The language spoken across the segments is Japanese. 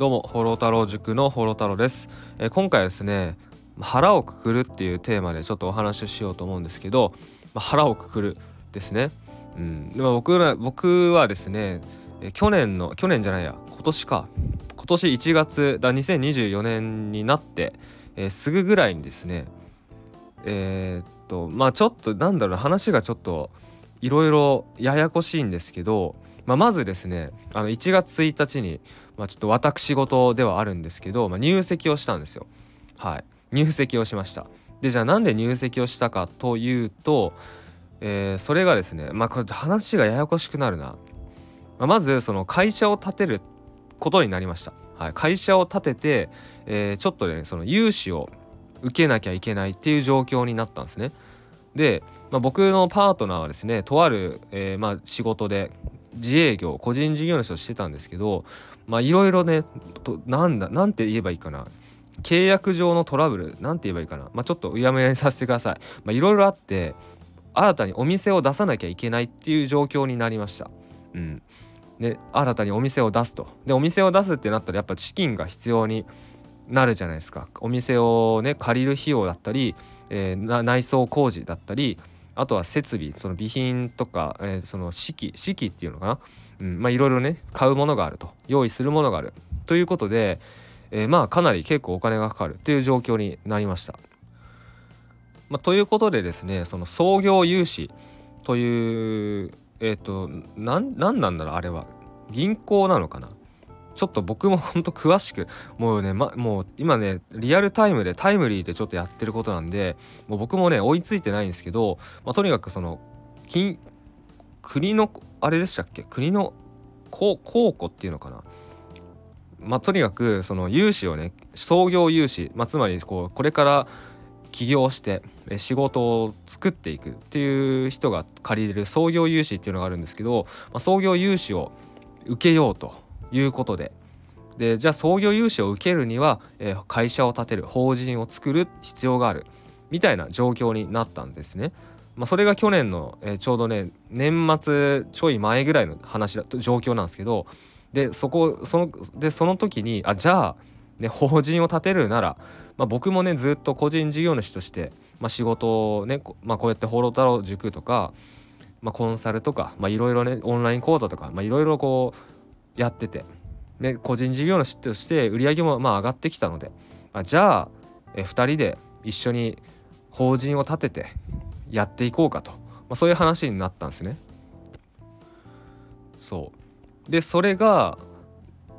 どうも、ホロ太郎塾のホロ太郎です、えー、今回はですね、腹をくくるっていうテーマでちょっとお話をしようと思うんですけど、まあ、腹をくくるですね。うん、でも僕ら僕はですね、え去年の去年じゃないや今年か。今年1月だ2024年になって、えー、すぐぐらいにですねえー、っとまあちょっとなんだろう話がちょっといろいろややこしいんですけどまあ、まずですねあの1月1日に、まあ、ちょっと私事ではあるんですけど、まあ、入籍をしたんですよ。はい。入籍をしました。でじゃあなんで入籍をしたかというと、えー、それがですねまあこれ話がややこしくなるな、まあ、まずその会社を建てることになりました、はい、会社を建てて、えー、ちょっとねその融資を受けなきゃいけないっていう状況になったんですね。で、まあ、僕のパートナーはですねとある、えー、まあ仕事で自営業個人事業主をしてたんですけどまあいろいろねとなんだなんて言えばいいかな契約上のトラブルなんて言えばいいかな、まあ、ちょっとうやむやにさせてください。まあ、いろいろあって新たにお店を出さなきゃいけないっていう状況になりました。うん、で新たにお店を出すと。でお店を出すってなったらやっぱ資金が必要になるじゃないですか。お店をね借りる費用だったり、えー、内装工事だったりあとは設備その備品とか、えー、その式式っていうのかな、うんまあいろいろね買うものがあると用意するものがある。ということで、えー、まあかなり結構お金がかかるっていう状況になりました。まあ、ということでですねその創業融資というえっ、ー、と何なんだろうあれは。銀行なのかな？ちょっと僕もほんと詳しくもうね、ま、もう今ねリアルタイムでタイムリーでちょっとやってることなんでもう僕もね追いついてないんですけど、まあ、とにかくその金国のあれでしたっけ？国の公庫っていうのかな？まあ、とにかくその融資をね創業融資、まあ、つまりこうこれから起業して仕事を作っていくっていう人が借りれる創業融資っていうのがあるんですけど、まあ、創業融資を受けようと。いうことで。でじゃあ創業融資を受けるには、えー、会社を建てる法人を作る必要がある。みたいな状況になったんですね。まあ、それが去年の、えー、ちょうどね年末ちょい前ぐらいの話だ状況なんですけど。でそこそのでその時にあじゃあ、ね、法人を建てるなら、まあ、僕もねずっと個人事業主として、まあ、仕事をね、まあ、こうやって「放浪太郎塾」とか、まあ、コンサルとかいろいろねオンライン講座とかいろいろこうやってて。で個人事業主として売り上げもまあ上がってきたので。あじゃあえ2人で一緒に法人を立ててやっていこうかと、まあ、そういう話になったんですね。そう。でそれが、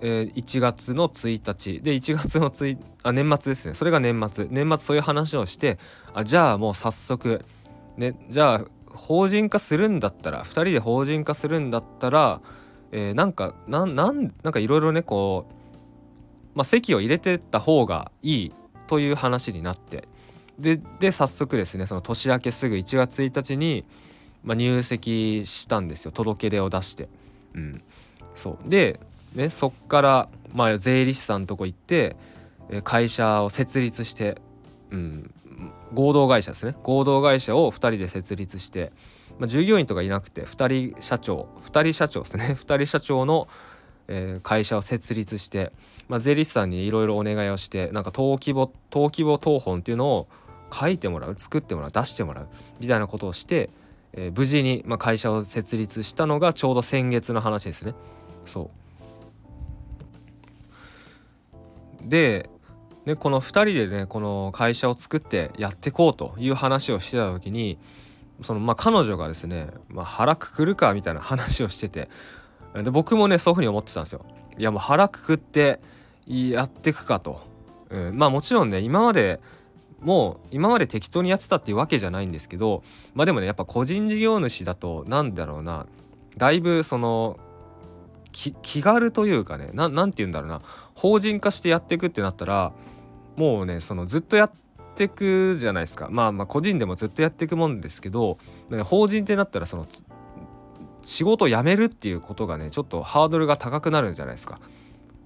えー、1月の1日。で1月の1あ年末ですね。それが年末。年末そういう話をしてあじゃあもう早速ねじゃあ法人化するんだったら2人で法人化するんだったらえー、なんかなんなんかいろいろねこう、まあ、席を入れてった方がいいという話になって。でで早速ですねその年明けすぐ1月1日に、まあ、入籍したんですよ。届け出を出して。うん、そう。で、ね、そっから、まあ、税理士さんのとこ行って会社を設立して、うん、合同会社ですね。合同会社を2人で設立してまあ、従業員とかいなくて2人社長2人社長ですね 2人社長の、えー、会社を設立して、まあ、税理士さんにいろいろお願いをしてなんか登記簿登記簿謄本っていうのを書いてもらう作ってもらう出してもらうみたいなことをして、えー、無事に、まあ、会社を設立したのがちょうど先月の話ですね。そうでね、この2人でねこの会社を作ってやっていこうという話をしてた時にそのまあ彼女がですね、まあ、腹くくるかみたいな話をしててで僕もねそういうふうに思ってたんですよ。いやもう腹くくってやってくかと、うん、まあもちろんね今までもう今まで適当にやってたっていうわけじゃないんですけどまあでもねやっぱ個人事業主だとなんだろうなだいぶその気軽というかね何て言うんだろうな法人化してやっていくってなったらもうねそのずっとやっってくじゃないですか。まあまあ個人でもずっとやっていくもんですけど法人ってなったらその仕事を辞めるっていうことがねちょっとハードルが高くなるんじゃないですか。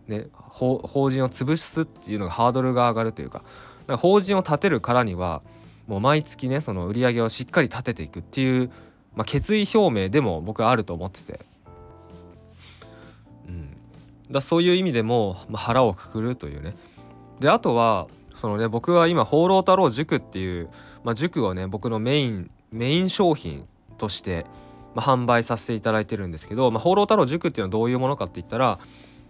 ね、法人を潰すっていうのがハードルが上がるというかか法人を立てるからにはもう毎月ねその売り上げをしっかり立てていくっていう、まあ、決意表明でも僕はあると思ってて、うん、だそういう意味でも、まあ、腹をくくるというね。であとはそのね僕は今放浪太郎塾っていう、まあ、塾をね僕のメインメイン商品として、まあ、販売させていただいてるんですけど、まあ、放浪太郎塾っていうのはどういうものかって言ったら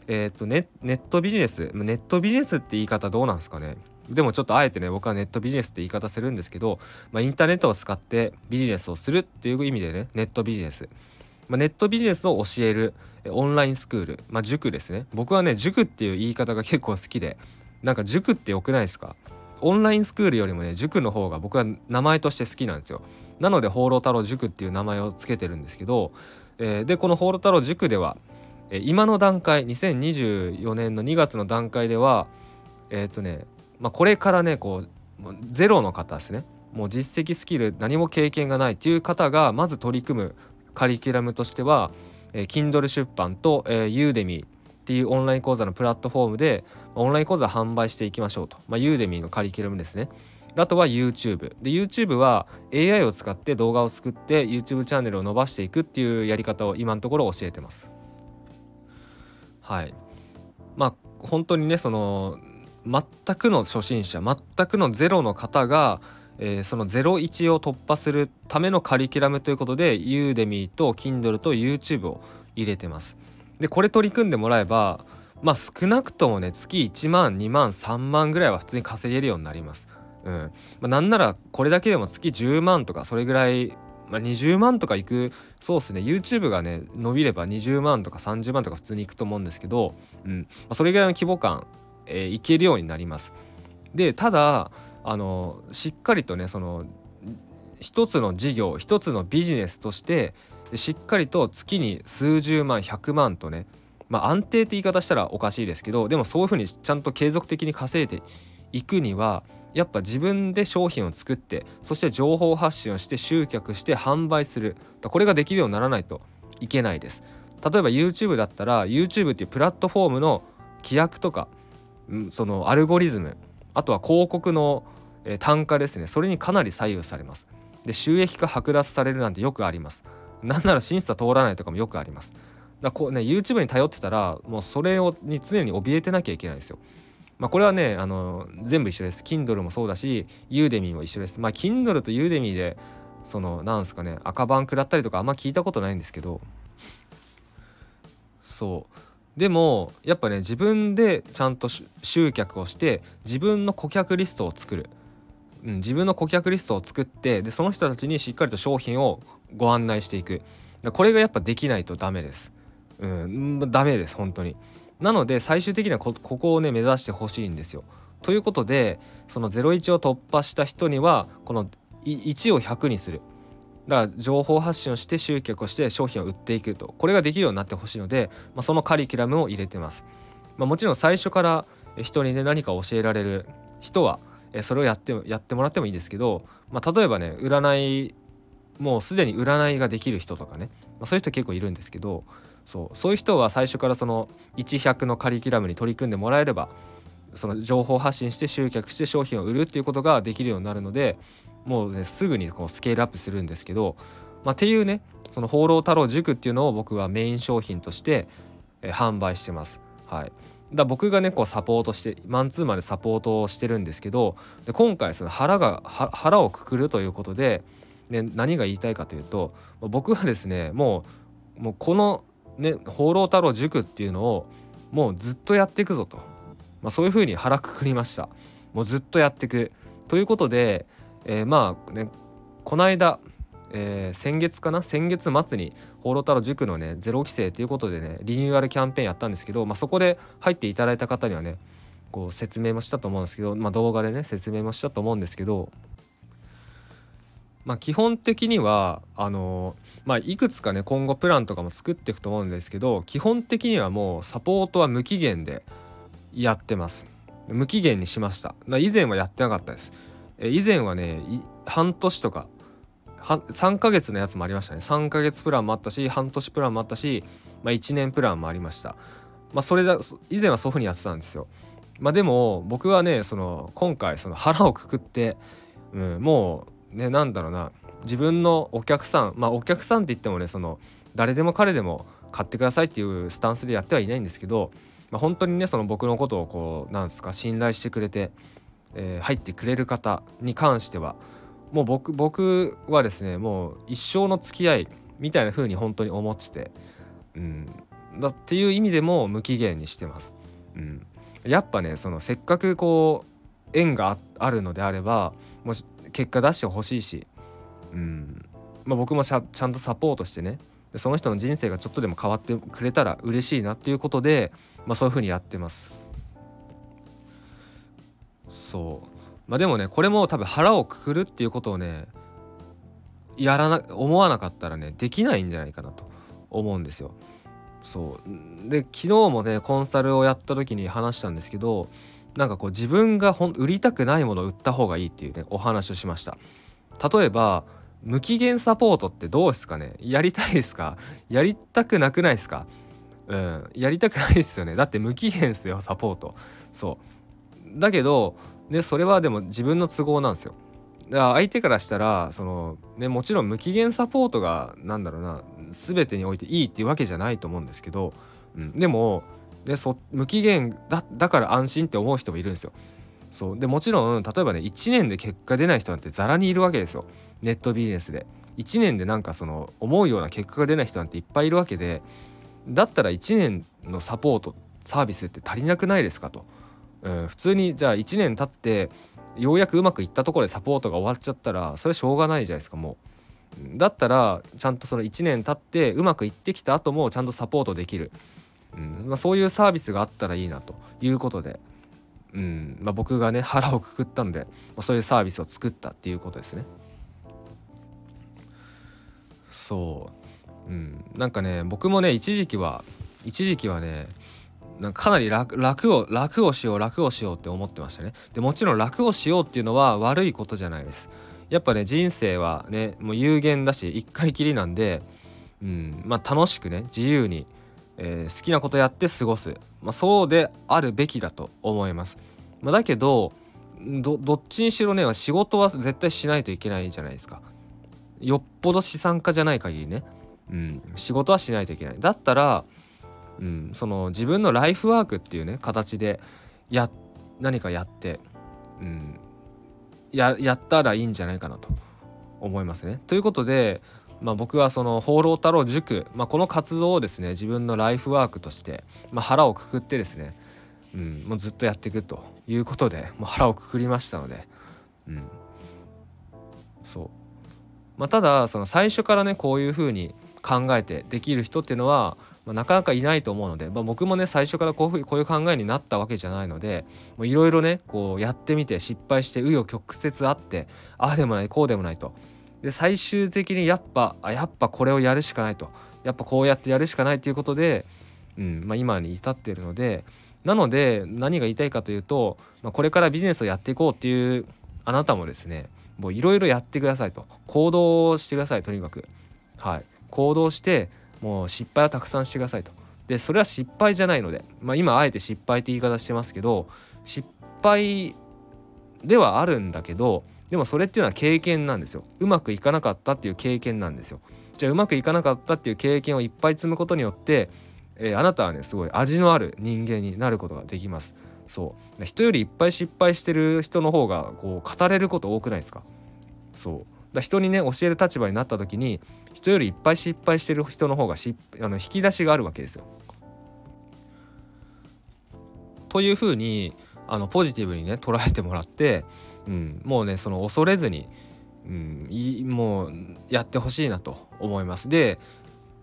えっ、とネネットビジネスネットビジネスって言い方どうなんですかね。でもちょっとあえてね僕はネットビジネスって言い方するんですけど、まあ、インターネットを使ってビジネスをするっていう意味でねネットビジネス、まあ、ネットビジネスを教えるオンラインスクール、まあ、塾ですね。僕はね塾っていう言い方が結構好きでなんか塾って良くないですか？オンラインスクールよりもね塾の方が僕は名前として好きなんですよ。なので放浪太郎塾っていう名前を付けてるんですけど、えー、でこの放浪太郎塾では、えー、今の段階2024年の2月の段階ではえっ、とねまあ、これからねこうゼロの方ですね。もう実績スキル何も経験がないっていう方がまず取り組むカリキュラムとしては、えー、Kindle 出版と、えー、ユーデミっていうオンライン講座のプラットフォームでオンライン講座販売していきましょうと、まあ、ユーデミのカリキュラムですね。あとは YouTube で YouTube は AI を使って動画を作って YouTube チャンネルを伸ばしていくっていうやり方を今のところ教えてます。はい。まあ本当にねその全くの初心者全くのゼロの方が、えー、その01を突破するためのカリキュラムということでユーデミーと Kindle と YouTube を入れてます。でこれ取り組んでもらえばまあ少なくともね月1万2万3万ぐらいは普通に稼げるようになります。うんまあ、なんならこれだけでも月10万とかそれぐらい、まあ、20万とかいくそうっすね YouTube がね伸びれば20万とか30万とか普通にいくと思うんですけど、うんまあ、それぐらいの規模感えー、いけるようになります。でただあのしっかりとねその一つの事業一つのビジネスとしてしっかりと月に数十万100万とねまあ安定って言い方したらおかしいですけどでもそういうふうにちゃんと継続的に稼いでいくにはやっぱ自分で商品を作ってそして情報発信をして集客して販売する。これができるようにならないといけないです。例えば YouTube だったら YouTube っていうプラットフォームの規約とかそのアルゴリズムあとは広告の単価ですね。それにかなり左右されます。で収益化剥奪されるなんてよくあります。なんなら審査通らないとかもよくあります。だこうね YouTube に頼ってたらもうそれをに常に怯えてなきゃいけないですよ。まあこれはねあの全部一緒です。Kindle もそうだしユーデミーも一緒です。まあ Kindle とユーデミーでそのなんですかね赤番食らったりとかあんま聞いたことないんですけど。そう。でもやっぱね自分でちゃんと集客をして自分の顧客リストを作る、うん、自分の顧客リストを作ってでその人たちにしっかりと商品をご案内していく。これがやっぱできないとダメです、うん、ダメです本当に。なので最終的にはここをね目指してほしいんですよ。ということでその01を突破した人にはこの1を100にする。だから情報発信をして集客をして商品を売っていくと。これができるようになってほしいので、まあ、そのカリキュラムを入れてます、まあ、もちろん最初から人にね何か教えられる人はそれをやってやってもらってもいいですけど、まあ、例えばね占いもうすでに占いができる人とかね、まあ、そういう人結構いるんですけどそうそういう人は最初からその1100のカリキュラムに取り組んでもらえればその情報発信して集客して商品を売るっていうことができるようになるのでもうねすぐにこうスケールアップするんですけど、まあ、っていうねその放浪太郎塾っていうのを僕はメイン商品として、販売してます。はい、だ僕がねこうサポートしてマンツーマンでサポートをしてるんですけどで今回その腹が腹をくくるということで、ね、何が言いたいかというと僕はですねもうもうこのね放浪太郎塾っていうのをもうずっとやっていくぞと、まあ、そういうふうに腹くくりました。もうずっとやっていく。ということでえー、まあねこの間、えー、先月かな？先月末に「放浪太郎塾」のねゼロ規制ということでねリニューアルキャンペーンやったんですけど、まあ、そこで入っていただいた方にはねこう説明もしたと思うんですけど、まあ、動画でね説明もしたと思うんですけどまあ、基本的にはあのまあ、いくつかね今後プランとかも作っていくと思うんですけど基本的にはもうサポートは無期限でやってます。無期限にしました。以前はやってなかったです。え以前はね半年とか3ヶ月のやつもありましたね。3ヶ月プランもあったし半年プランもあったし、まあ、1年プランもありました。まあそれだ以前はそういう風にやってたんですよ。まあでも僕はねその今回その腹をくくって、うん、もうねなんだろうな。自分のお客さんまあお客さんって言ってもねその誰でも彼でも買ってくださいっていうスタンスでやってはいないんですけど、まあ、本当にねその僕のことをこうなんですか信頼してくれて、えー、入ってくれる方に関してはもう僕僕はですねもう一生の付き合いみたいな風に本当に思ってて、うん、だっていう意味でも無期限にしてます。うん、やっぱねそのせっかくこう縁があるのであればもし結果出してほしいし、うん。まあ、僕もちゃんとサポートしてね。でその人の人生がちょっとでも変わってくれたら嬉しいなっていうことで、まあ、そういう風にやってます。そう。まあでもねこれも多分腹をくくるっていうことをねやらな思わなかったらねできないんじゃないかなと思うんですよ。そう。で昨日もねコンサルをやった時に話したんですけどなんかこう自分がほん売りたくないものを売った方がいいっていうねお話をしました。例えば無期限サポートってどうですかね？やりたいですか？やりたくなくないですか？うんやりたくないですよね。だって無期限ですよサポート。そう。だけどでそれはでも自分の都合なんですよ。だから相手からしたらその、ね、もちろん無期限サポートが何だろうな全てにおいていいっていうわけじゃないと思うんですけど、うん、でもでそ無期限だだから安心って思う人もいるんですよ。そうでもちろん例えばね1年で結果出ない人なんてざらにいるわけですよネットビジネスで。1年でなんかその思うような結果が出ない人なんていっぱいいるわけでだったら1年のサポートサービスって足りなくないですかと。うん、普通にじゃあ1年経ってようやくうまくいったところでサポートが終わっちゃったらそれしょうがないじゃないですかもう。だったらちゃんとその1年経ってうまくいってきた後もちゃんとサポートできる。うんまあ、そういうサービスがあったらいいなということで、うんまあ、僕がね腹をくくったので、まあ、そういうサービスを作ったっていうことですね。そう、うん、なんかね僕もね一時期は一時期はねなんかかなり楽楽を楽をしよう楽をしようって思ってましたね。でもちろん楽をしようっていうのは悪いことじゃないです。やっぱね人生はねもう有限だし一回きりなんで、うんまあ、楽しくね自由にえー、好きなことやって過ごす、まあ、そうであるべきだと思います。まあ、だけどどっちにしろね仕事は絶対しないといけないじゃないですか。よっぽど資産家じゃない限りね、うん、仕事はしないといけない。だったら、うん、その自分のライフワークっていうね形でや何かやって、うん、ややったらいいんじゃないかなと思いますね。ということでまあ、僕はその放浪太郎塾、まあ、この活動をですね自分のライフワークとして、まあ、腹をくくってですね、うん、もうずっとやっていくということでもう腹をくくりましたので、うん、そうまあ、ただその最初からねこういうふうに考えてできる人っていうのは、まあ、なかなかいないと思うので、まあ、僕もね最初からこういうこういう考えになったわけじゃないのでいろいろねこうやってみて失敗して紆余曲折あってああでもないこうでもないと。で最終的にやっぱあやっぱこれをやるしかないと。やっぱこうやってやるしかないということで、うんまあ、今に至っているのでなので何が言いたいかというと、まあ、これからビジネスをやっていこうっていうあなたもですねもういろいろやってくださいと。行動してくださいとにかく。はい。行動してもう失敗をたくさんしてくださいと。でそれは失敗じゃないので、まあ、今あえて失敗って言い方してますけど失敗ではあるんだけどでもそれっていうのは経験なんですよ。うまくいかなかったっていう経験なんですよ。じゃあうまくいかなかったっていう経験をいっぱい積むことによって、えー、あなたはねすごい味のある人間になることができます。そう。人よりいっぱい失敗してる人の方がこう語れること多くないですか？そう。だ人にね教える立場になった時に人よりいっぱい失敗してる人の方がしあの引き出しがあるわけですよ。というふうにあのポジティブにね捉えてもらってうん、もうねその恐れずに、うん、いもうやってほしいなと思います。で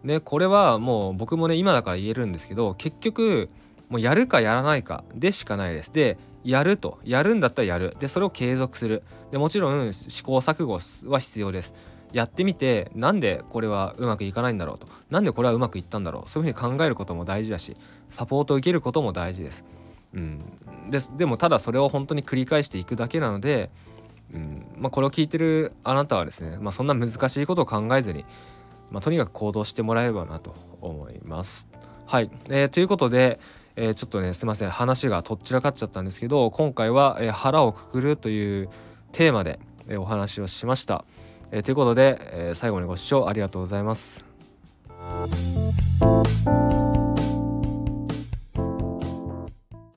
ねこれはもう僕もね今だから言えるんですけど結局もうやるかやらないかでしかないです。でやると。やるんだったらやる。でそれを継続する。でもちろん試行錯誤は必要です。やってみてなんでこれはうまくいかないんだろうと。なんでこれはうまくいったんだろう。そういうふうに考えることも大事だしサポートを受けることも大事です。うん、ででもただそれを本当に繰り返していくだけなので、うん。まあ、これを聞いてるあなたはですね、まあ、そんな難しいことを考えずに、まあ、とにかく行動してもらえればなと思います。はい、えー、ということで、えー、ちょっとねすいません話がとっちらかっちゃったんですけど今回は、えー、腹をくくるというテーマで、えお話をしました。えということで、え最後にご視聴ありがとうございます。